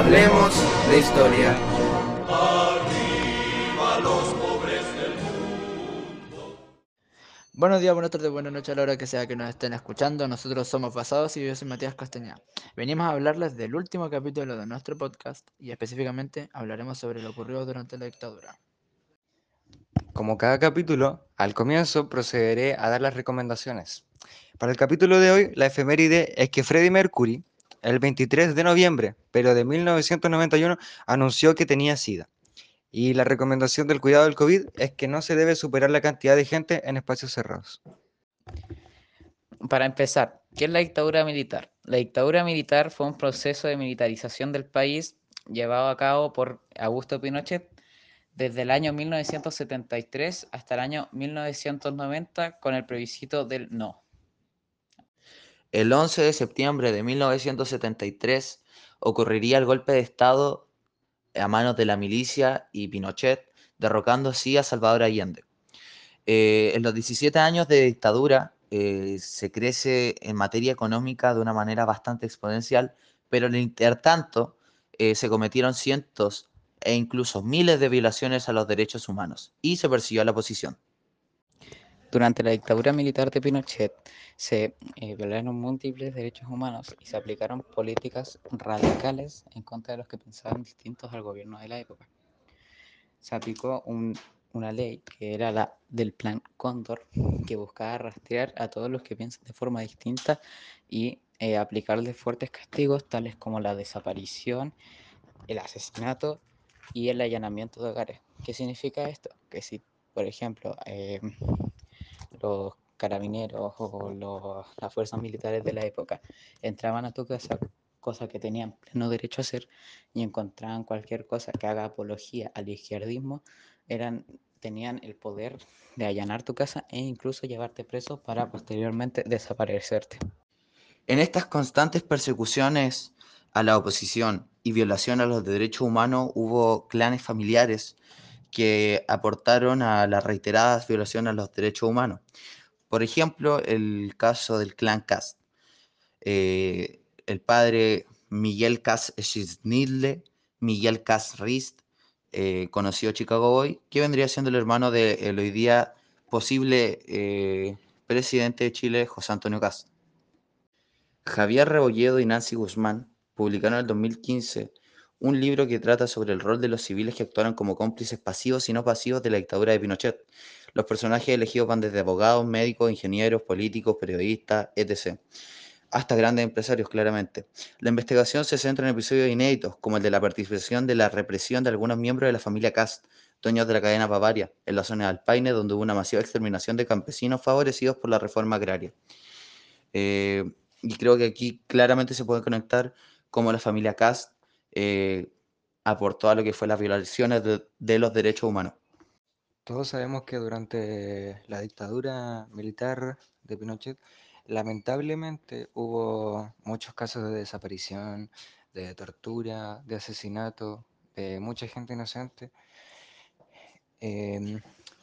Hablemos de historia. Buenos días, buenas tardes, buenas noches a la hora que sea que nos estén escuchando. Nosotros somos Basados y yo soy Matías Castañeda. Venimos a hablarles del último capítulo de nuestro podcast y específicamente hablaremos sobre lo ocurrido durante la dictadura. Como cada capítulo, al comienzo procederé a dar las recomendaciones. Para el capítulo de hoy, la efeméride es que Freddie Mercury, el 23 de noviembre, pero de 1991, anunció que tenía SIDA. Y la recomendación del cuidado del COVID es que no se debe superar la cantidad de gente en espacios cerrados. Para empezar, ¿qué es la dictadura militar? La dictadura militar fue un proceso de militarización del país llevado a cabo por Augusto Pinochet desde el año 1973 hasta el año 1990 con el plebiscito del no. El 11 de septiembre de 1973 ocurriría el golpe de Estado a manos de la milicia y Pinochet, derrocando así a Salvador Allende. Eh, en los 17 años de dictadura eh, se crece en materia económica de una manera bastante exponencial, pero en el intertanto eh, se cometieron cientos e incluso miles de violaciones a los derechos humanos y se persiguió a la oposición. Durante la dictadura militar de Pinochet se eh, violaron múltiples derechos humanos y se aplicaron políticas radicales en contra de los que pensaban distintos al gobierno de la época. Se aplicó una ley que era la del Plan Cóndor, que buscaba rastrear a todos los que piensan de forma distinta y eh, aplicarles fuertes castigos tales como la desaparición, el asesinato y el allanamiento de hogares. ¿Qué significa esto? Que si, por ejemplo, eh, los carabineros o las fuerzas militares de la época entraban a tu casa, cosa que tenían pleno derecho a hacer, y encontraban cualquier cosa que haga apología al izquierdismo, eran, tenían el poder de allanar tu casa e incluso llevarte preso para posteriormente desaparecerte. En estas constantes persecuciones a la oposición y violación a los derechos humanos hubo clanes familiares que aportaron a las reiteradas violaciones a los derechos humanos. Por ejemplo, el caso del clan Cast. Eh, el padre Miguel Cas Schnidle, Miguel Cas Rist, eh, conocido Chicago Boy, que vendría siendo el hermano del hoy día posible eh, presidente de Chile, José Antonio Cast. Javier Rebolledo y Nancy Guzmán publicaron en el 2015 un libro que trata sobre el rol de los civiles que actuaron como cómplices pasivos y no pasivos de la dictadura de Pinochet. Los personajes elegidos van desde abogados, médicos, ingenieros, políticos, periodistas, etc. Hasta grandes empresarios, claramente. La investigación se centra en episodios inéditos, como el de la participación de la represión de algunos miembros de la familia Cast, dueños de la cadena Bavaria, en la zona de Alpaine, donde hubo una masiva exterminación de campesinos favorecidos por la reforma agraria. Eh, y creo que aquí claramente se puede conectar cómo la familia Cast eh, aportó a lo que fue las violaciones de, los derechos humanos. Todos sabemos que durante la dictadura militar de Pinochet, lamentablemente hubo muchos casos de desaparición, de tortura, de asesinato, de mucha gente inocente. Em,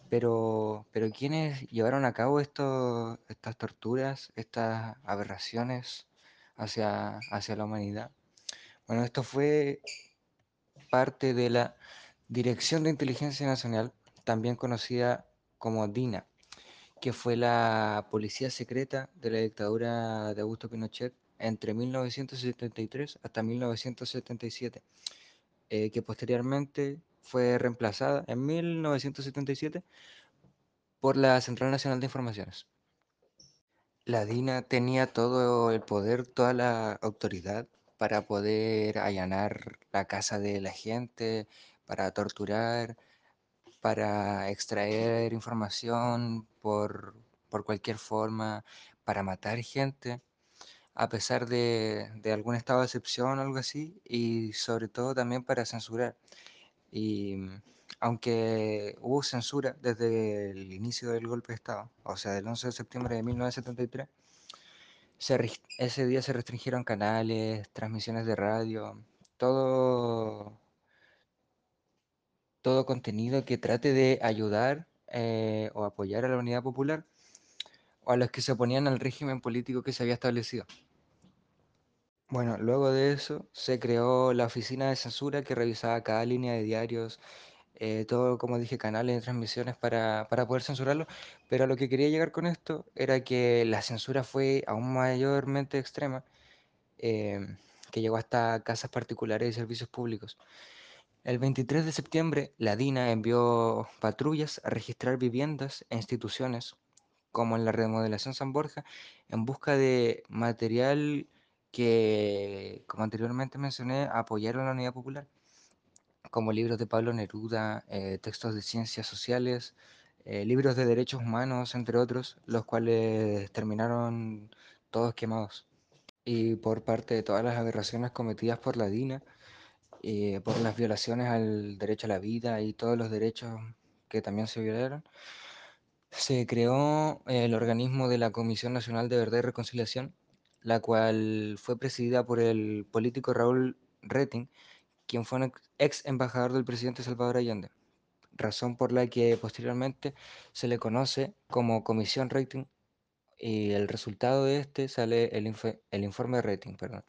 pero, pero ¿quiénes llevaron a cabo estas torturas, estas aberraciones hacia, hacia la humanidad? Bueno, esto fue parte de la Dirección de Inteligencia Nacional, también conocida como DINA, que fue la policía secreta de la dictadura de Augusto Pinochet entre 1973 hasta 1977, eh, que posteriormente fue reemplazada en 1977 por la Central Nacional de Informaciones. La DINA tenía todo el poder, toda la autoridad para poder allanar la casa de la gente, para torturar, para extraer información por, cualquier forma, para matar gente, a pesar de, algún estado de excepción o algo así, y sobre todo también para censurar. Y mm, aunque hubo censura desde el inicio del golpe de Estado, o sea, del 11 de septiembre de 1973, ese día se restringieron canales, transmisiones de radio, todo, todo contenido que trate de ayudar eh, o apoyar a la unidad popular o a los que se oponían al régimen político que se había establecido. Bueno, luego de eso se creó la oficina de censura que revisaba cada línea de diarios, eh, todo, como dije, canales de transmisiones para, para poder censurarlo. Pero a lo que quería llegar con esto era que la censura fue aún mayormente extrema, em, que llegó hasta casas particulares y servicios públicos. El 23 de septiembre, la DINA envió patrullas a registrar viviendas e instituciones, como en la remodelación San Borja, en busca de material que, como anteriormente mencioné, apoyaron la unidad popular, como libros de Pablo Neruda, eh, textos de ciencias sociales, eh, libros de derechos humanos, entre otros, los cuales terminaron todos quemados. Y por parte de todas las aberraciones cometidas por la DINA, eh, por las violaciones al derecho a la vida y todos los derechos que también se violaron, se creó el organismo de la Comisión Nacional de Verdad y Reconciliación, la cual fue presidida por el político Raúl Retting, quien fue un ex embajador del presidente Salvador Allende, razón por la que posteriormente se le conoce como Comisión Rating y el resultado de este sale el, infe- el informe Rating. Perdón.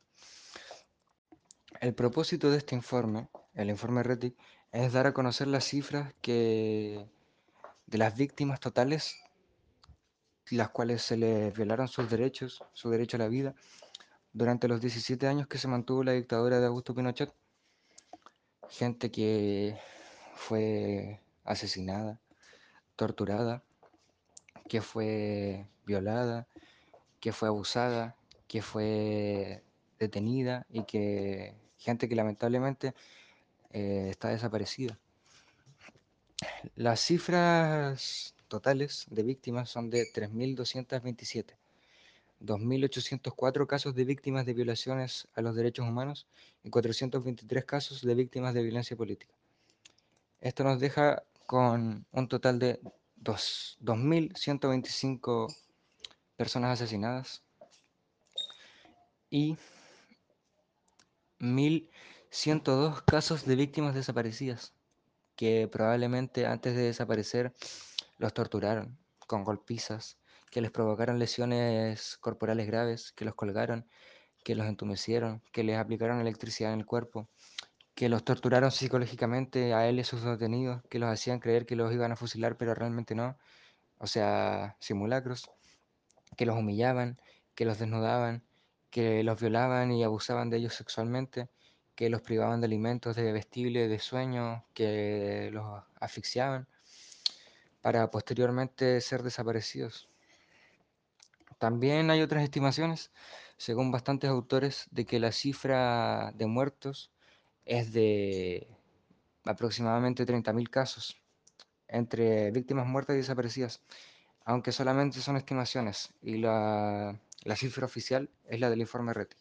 El propósito de este informe, el informe Rating, es dar a conocer las cifras que de las víctimas totales las cuales se les violaron sus derechos, su derecho a la vida, durante los 17 años que se mantuvo la dictadura de Augusto Pinochet. Gente que fue asesinada, torturada, que fue violada, que fue abusada, que fue detenida y que gente que lamentablemente eh, está desaparecida. Las cifras totales de víctimas son de 3.227. 2.804 casos de víctimas de violaciones a los derechos humanos y 423 casos de víctimas de violencia política. Esto nos deja con un total de dos- 2.125 personas asesinadas y 1.102 casos de víctimas desaparecidas, que probablemente antes de desaparecer los torturaron con golpizas, que les provocaron lesiones corporales graves, que los colgaron, que los entumecieron, que les aplicaron electricidad en el cuerpo, que los torturaron psicológicamente a él y a sus detenidos, que los hacían creer que los iban a fusilar, pero realmente no, o sea, simulacros, que los humillaban, que los desnudaban, que los violaban y abusaban de ellos sexualmente, que los privaban de alimentos, de vestible, de sueño, que los asfixiaban para posteriormente ser desaparecidos. También hay otras estimaciones, según bastantes autores, de que la cifra de muertos es de aproximadamente 30.000 casos entre víctimas muertas y desaparecidas, aunque solamente son estimaciones y la, la cifra oficial es la del informe RETI.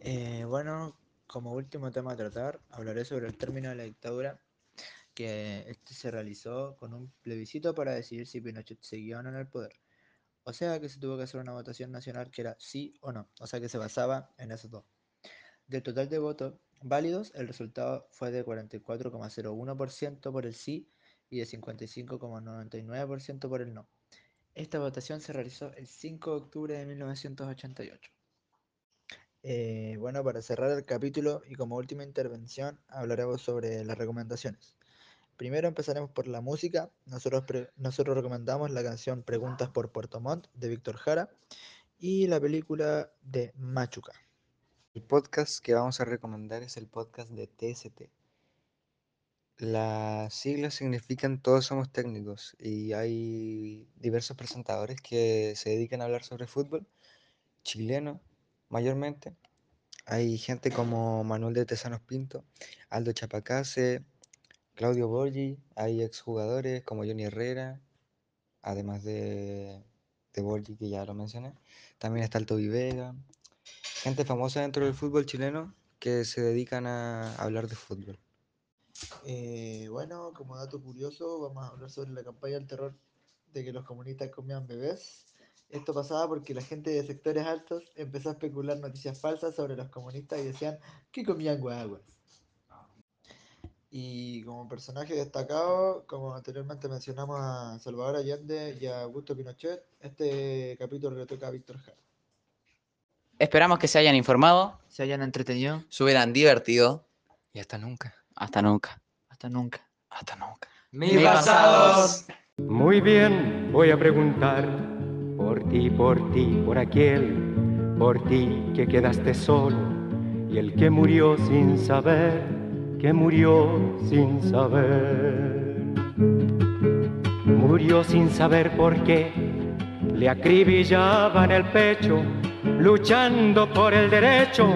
Eh, bueno, como último tema a tratar, hablaré sobre el término de la dictadura, que este se realizó con un plebiscito para decidir si Pinochet seguía o no en el poder. O sea que se tuvo que hacer una votación nacional que era sí o no, o sea que se basaba en esos dos. Del total de votos válidos, el resultado fue de 44,01% por el sí y de 55,99% por el no. Esta votación se realizó el 5 de octubre de 1988. Eh, bueno, para cerrar el capítulo y como última intervención hablaremos sobre las recomendaciones. Primero empezaremos por la música. Nosotros, recomendamos la canción Preguntas por Puerto Montt de Víctor Jara y la película de Machuca. El podcast que vamos a recomendar es el podcast de TST. Las siglas significan Todos somos técnicos y hay diversos presentadores que se dedican a hablar sobre fútbol chileno mayormente. Hay gente como Manuel de Tesanos Pinto, Aldo Chapacase, Claudio Borgi, hay exjugadores como Johnny Herrera, además de, de Borgi que ya lo mencioné. También está el Toby Vega, gente famosa dentro del fútbol chileno que se dedican a hablar de fútbol. Eh, bueno, como dato curioso, vamos a hablar sobre la campaña del terror de que los comunistas comían bebés. Esto pasaba porque la gente de sectores altos empezó a especular noticias falsas sobre los comunistas y decían que comían guaguas. Y como personaje destacado, como anteriormente mencionamos a Salvador Allende y a Augusto Pinochet, este capítulo le toca a Víctor Jara. Esperamos que se hayan informado. Se hayan entretenido. Se hubieran divertido. Y hasta nunca. Hasta nunca. Hasta nunca. Hasta nunca. ¡Mi pasados! Muy bien, voy a preguntar por ti, por ti, por aquel, por ti que quedaste solo y el que murió sin saber, que murió sin saber. Murió sin saber por qué, le acribillaban el pecho, luchando por el derecho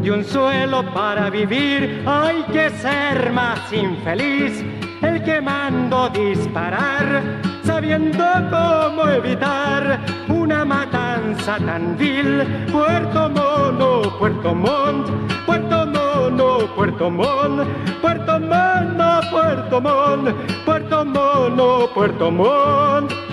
de un suelo para vivir. Hay que ser más infeliz el que mando disparar, sabiendo cómo evitar una matanza tan vil. Puerto Mono, Puerto Montt, Puerto Puerto Montt, Puerto Mono, Puerto Montt, Puerto Mono, Puerto Montt.